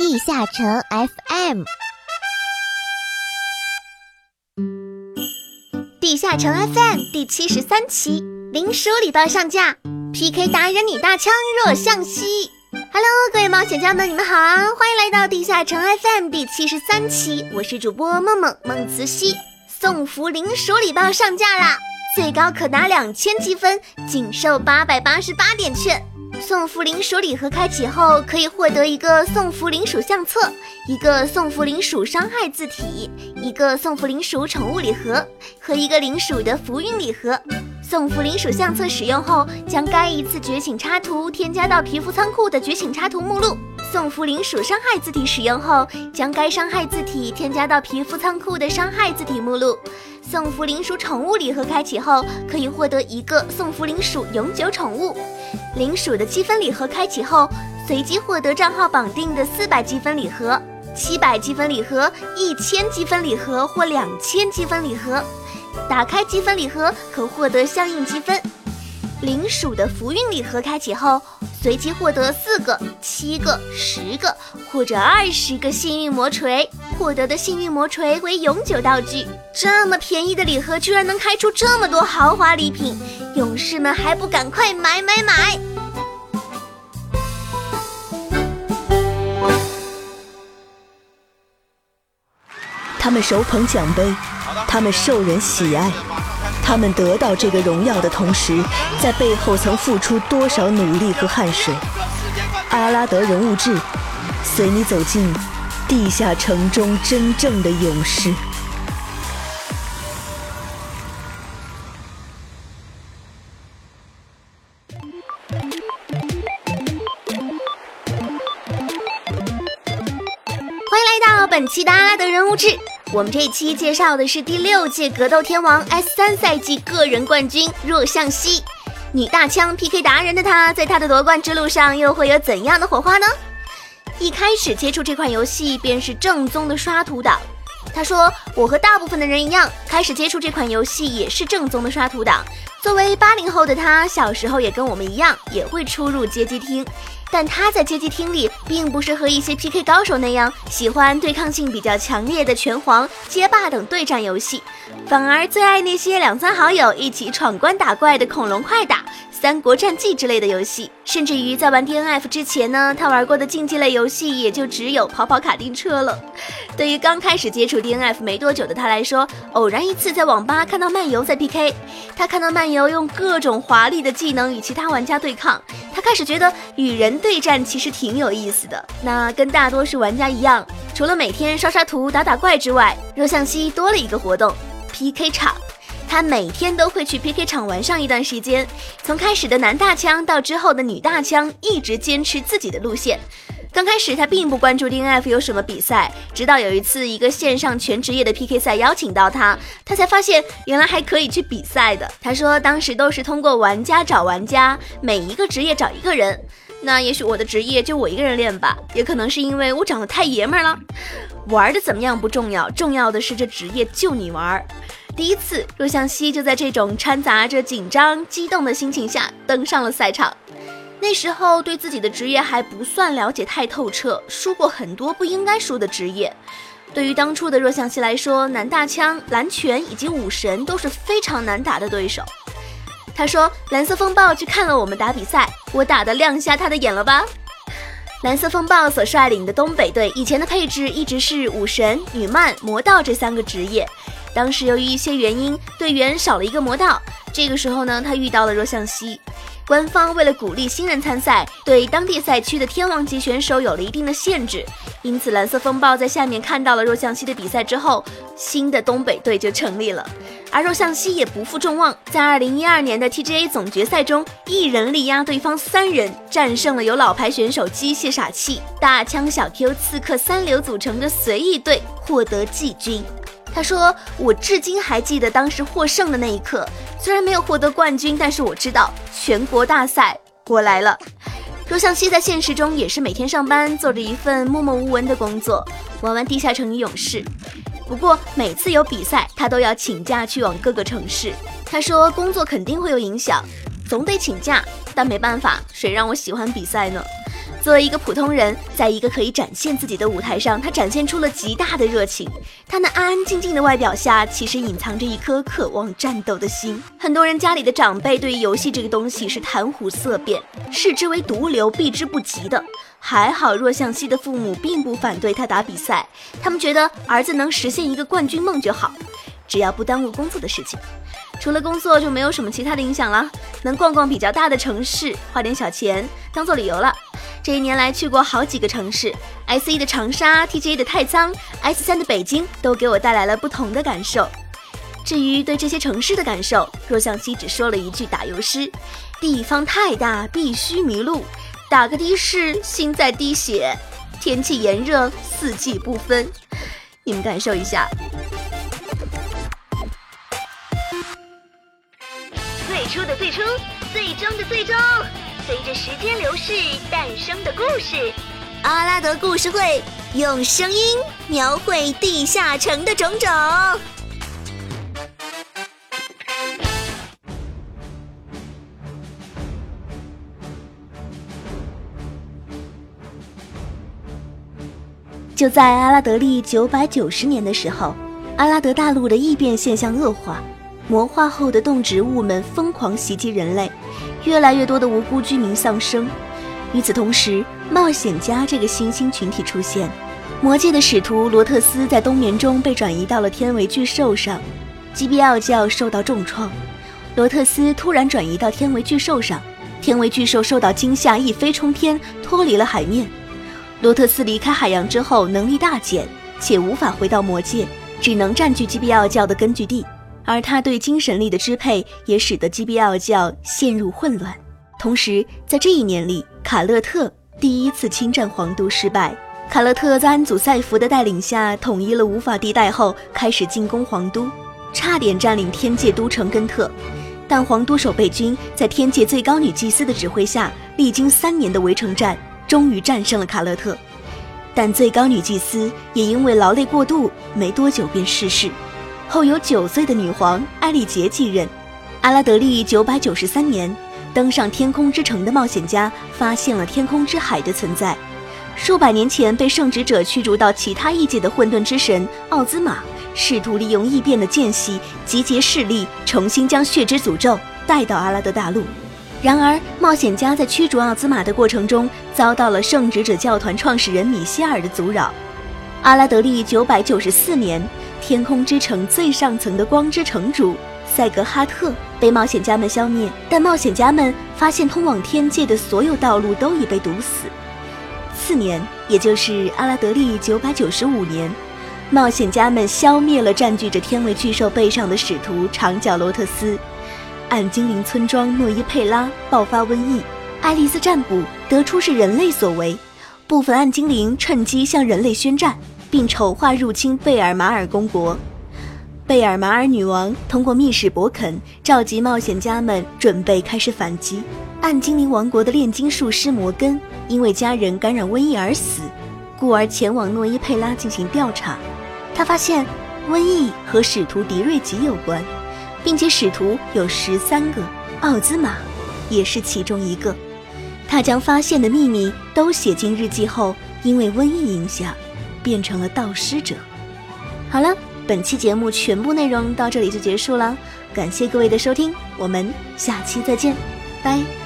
地下城 FM，地下城 FM 第七十三期零食礼包上架，PK 达人女大枪若向西。Hello，各位冒险家们，你们好啊！欢迎来到地下城 FM 第七十三期，我是主播梦梦梦慈溪。送福零食礼包上架啦，最高可拿两千积分，仅售八百八十八点券。送福灵鼠礼盒开启后，可以获得一个送福灵鼠相册，一个送福灵鼠伤害字体，一个送福灵鼠宠物礼盒和一个灵鼠的福运礼盒。送福灵鼠相册使用后，将该一次觉醒插图添加到皮肤仓库的觉醒插图目录。送福灵鼠伤害字体使用后，将该伤害字体添加到皮肤仓库的伤害字体目录。送福灵鼠宠物礼盒开启后，可以获得一个送福灵鼠永久宠物。灵鼠的积分礼盒开启后，随机获得账号绑定的四百积分礼盒、七百积分礼盒、一千积分礼盒或两千积分礼盒。打开积分礼盒可获得相应积分。灵鼠的福运礼盒开启后，随机获得四个、七个、十个或者二十个幸运魔锤，获得的幸运魔锤为永久道具。这么便宜的礼盒，居然能开出这么多豪华礼品，勇士们还不赶快买买买！他们手捧奖杯，他们受人喜爱，他们得到这个荣耀的同时，在背后曾付出多少努力和汗水？阿拉德人物志，随你走进地下城中真正的勇士。欢迎来到本期的阿拉德人物志。我们这一期介绍的是第六届格斗天王 S 三赛季个人冠军若向西，女大枪 PK 达人的她，在她的夺冠之路上又会有怎样的火花呢？一开始接触这款游戏便是正宗的刷图党。他说：“我和大部分的人一样，开始接触这款游戏也是正宗的刷图党。作为八零后的他，小时候也跟我们一样，也会出入街机厅。”但他在街机厅里，并不是和一些 PK 高手那样喜欢对抗性比较强烈的拳皇、街霸等对战游戏，反而最爱那些两三好友一起闯关打怪的恐龙快打、三国战记之类的游戏。甚至于在玩 DNF 之前呢，他玩过的竞技类游戏也就只有跑跑卡丁车了。对于刚开始接触 DNF 没多久的他来说，偶然一次在网吧看到漫游在 PK，他看到漫游用各种华丽的技能与其他玩家对抗，他开始觉得与人。对战其实挺有意思的。那跟大多数玩家一样，除了每天刷刷图、打打怪之外，若向西多了一个活动 ——PK 场。他每天都会去 PK 场玩上一段时间，从开始的男大枪到之后的女大枪，一直坚持自己的路线。刚开始他并不关注 DNF 有什么比赛，直到有一次一个线上全职业的 PK 赛邀请到他，他才发现原来还可以去比赛的。他说当时都是通过玩家找玩家，每一个职业找一个人。那也许我的职业就我一个人练吧，也可能是因为我长得太爷们儿了。玩的怎么样不重要，重要的是这职业就你玩。第一次，若向西就在这种掺杂着紧张、激动的心情下登上了赛场。那时候对自己的职业还不算了解太透彻，输过很多不应该输的职业。对于当初的若向西来说，男大枪、蓝拳以及武神都是非常难打的对手。他说：“蓝色风暴去看了我们打比赛，我打的亮瞎他的眼了吧？”蓝色风暴所率领的东北队以前的配置一直是武神、女漫、魔道这三个职业。当时由于一些原因，队员少了一个魔道。这个时候呢，他遇到了若向西。官方为了鼓励新人参赛，对当地赛区的天王级选手有了一定的限制。因此，蓝色风暴在下面看到了若向西的比赛之后，新的东北队就成立了。而若向西也不负众望，在二零一二年的 TGA 总决赛中，一人力压对方三人，战胜了由老牌选手机械傻气、大枪小 Q、刺客三流组成的随意队，获得季军。他说：“我至今还记得当时获胜的那一刻，虽然没有获得冠军，但是我知道全国大赛我来了。”若向西在现实中也是每天上班，做着一份默默无闻的工作，玩玩地下城与勇士。不过每次有比赛，他都要请假去往各个城市。他说：“工作肯定会有影响，总得请假，但没办法，谁让我喜欢比赛呢？”作为一个普通人，在一个可以展现自己的舞台上，他展现出了极大的热情。他那安安静静的外表下，其实隐藏着一颗渴望战斗的心。很多人家里的长辈对于游戏这个东西是谈虎色变，视之为毒瘤，避之不及的。还好若向西的父母并不反对他打比赛，他们觉得儿子能实现一个冠军梦就好，只要不耽误工作的事情。除了工作就没有什么其他的影响了，能逛逛比较大的城市，花点小钱当做旅游了。这一年来去过好几个城市，S 一的长沙，TGA 的太仓，S 三的北京，都给我带来了不同的感受。至于对这些城市的感受，若向西只说了一句打油诗：地方太大，必须迷路。打个的士，心在滴血。天气炎热，四季不分。你们感受一下。最初的最初，最终的最终，随着时间流逝诞生的故事。阿拉德故事会用声音描绘地下城的种种。就在阿拉德历九百九十年的时候，阿拉德大陆的异变现象恶化，魔化后的动植物们疯狂袭击人类，越来越多的无辜居民丧生。与此同时，冒险家这个新兴群体出现，魔界的使徒罗特斯在冬眠中被转移到了天维巨兽上，基比奥教受到重创，罗特斯突然转移到天维巨兽上，天维巨兽受到惊吓，一飞冲天，脱离了海面。罗特斯离开海洋之后，能力大减，且无法回到魔界，只能占据基比奥教的根据地。而他对精神力的支配，也使得基比奥教陷入混乱。同时，在这一年里，卡勒特第一次侵占皇都失败。卡勒特在安祖塞弗的带领下，统一了无法地带后，开始进攻皇都，差点占领天界都城根特。但皇都守备军在天界最高女祭司的指挥下，历经三年的围城战。终于战胜了卡勒特，但最高女祭司也因为劳累过度，没多久便逝世。后由九岁的女皇艾丽杰继任。阿拉德利九百九十三年，登上天空之城的冒险家发现了天空之海的存在。数百年前被圣职者驱逐到其他异界的混沌之神奥兹玛，试图利用异变的间隙集结势力，重新将血之诅咒带到阿拉德大陆。然而，冒险家在驱逐奥兹玛的过程中，遭到了圣职者教团创始人米歇尔的阻扰。阿拉德利九百九十四年，天空之城最上层的光之城主赛格哈特被冒险家们消灭，但冒险家们发现通往天界的所有道路都已被堵死。次年，也就是阿拉德利九百九十五年，冒险家们消灭了占据着天维巨兽背上的使徒长角罗特斯。暗精灵村庄诺伊佩拉爆发瘟疫，爱丽丝占卜得出是人类所为，部分暗精灵趁机向人类宣战，并丑化入侵贝尔马尔公国。贝尔马尔女王通过密使伯肯召集冒险家们，准备开始反击。暗精灵王国的炼金术师摩根因为家人感染瘟疫而死，故而前往诺伊佩拉进行调查。他发现瘟疫和使徒迪瑞吉有关。并且使徒有十三个，奥兹玛也是其中一个。他将发现的秘密都写进日记后，因为瘟疫影响，变成了盗师者。好了，本期节目全部内容到这里就结束了，感谢各位的收听，我们下期再见，拜。